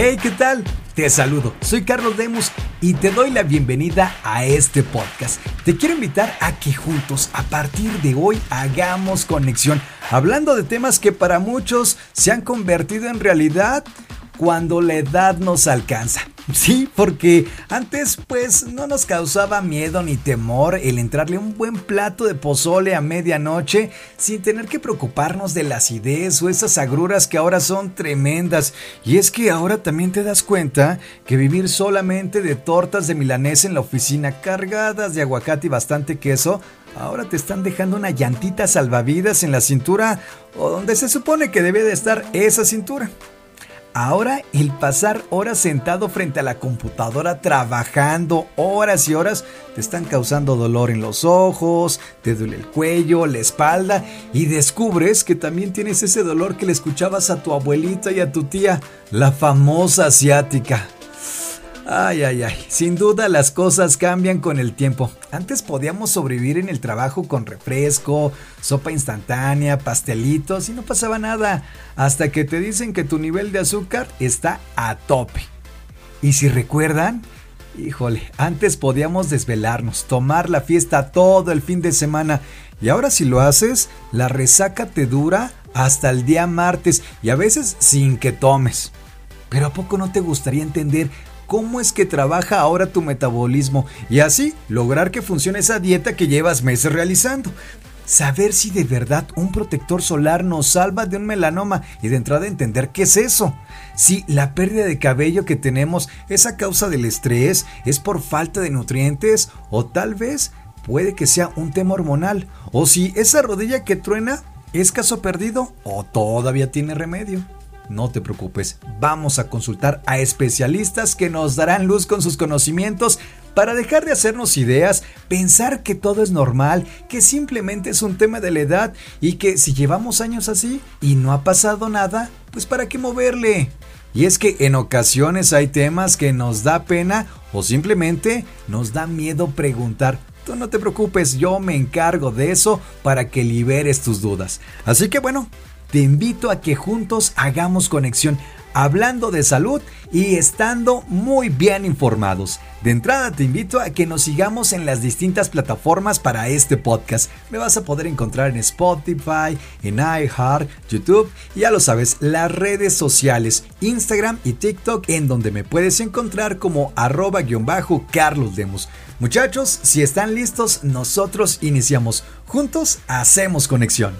Hey, ¿qué tal? Te saludo, soy Carlos Demos y te doy la bienvenida a este podcast. Te quiero invitar a que juntos, a partir de hoy, hagamos conexión, hablando de temas que para muchos se han convertido en realidad cuando la edad nos alcanza. Sí, porque antes pues no nos causaba miedo ni temor el entrarle un buen plato de pozole a medianoche sin tener que preocuparnos de la acidez o esas agruras que ahora son tremendas. Y es que ahora también te das cuenta que vivir solamente de tortas de milanesa en la oficina cargadas de aguacate y bastante queso ahora te están dejando una llantita salvavidas en la cintura o donde se supone que debe de estar esa cintura. Ahora el pasar horas sentado frente a la computadora trabajando horas y horas te están causando dolor en los ojos, te duele el cuello, la espalda y descubres que también tienes ese dolor que le escuchabas a tu abuelita y a tu tía, la famosa asiática. Ay, ay, ay. Sin duda las cosas cambian con el tiempo. Antes podíamos sobrevivir en el trabajo con refresco, sopa instantánea, pastelitos y no pasaba nada. Hasta que te dicen que tu nivel de azúcar está a tope. Y si recuerdan, híjole, antes podíamos desvelarnos, tomar la fiesta todo el fin de semana. Y ahora si lo haces, la resaca te dura hasta el día martes y a veces sin que tomes. Pero ¿a poco no te gustaría entender cómo es que trabaja ahora tu metabolismo y así lograr que funcione esa dieta que llevas meses realizando. Saber si de verdad un protector solar nos salva de un melanoma y de entrada entender qué es eso. Si la pérdida de cabello que tenemos es a causa del estrés, es por falta de nutrientes o tal vez puede que sea un tema hormonal. O si esa rodilla que truena es caso perdido o todavía tiene remedio. No te preocupes, vamos a consultar a especialistas que nos darán luz con sus conocimientos para dejar de hacernos ideas, pensar que todo es normal, que simplemente es un tema de la edad y que si llevamos años así y no ha pasado nada, pues para qué moverle. Y es que en ocasiones hay temas que nos da pena o simplemente nos da miedo preguntar. Tú no te preocupes, yo me encargo de eso para que liberes tus dudas. Así que bueno, te invito a que juntos hagamos conexión hablando de salud y estando muy bien informados. De entrada te invito a que nos sigamos en las distintas plataformas para este podcast. Me vas a poder encontrar en Spotify, en iHeart, YouTube y ya lo sabes, las redes sociales, Instagram y TikTok en donde me puedes encontrar como arroba-carlos Demos. Muchachos, si están listos, nosotros iniciamos. Juntos hacemos conexión.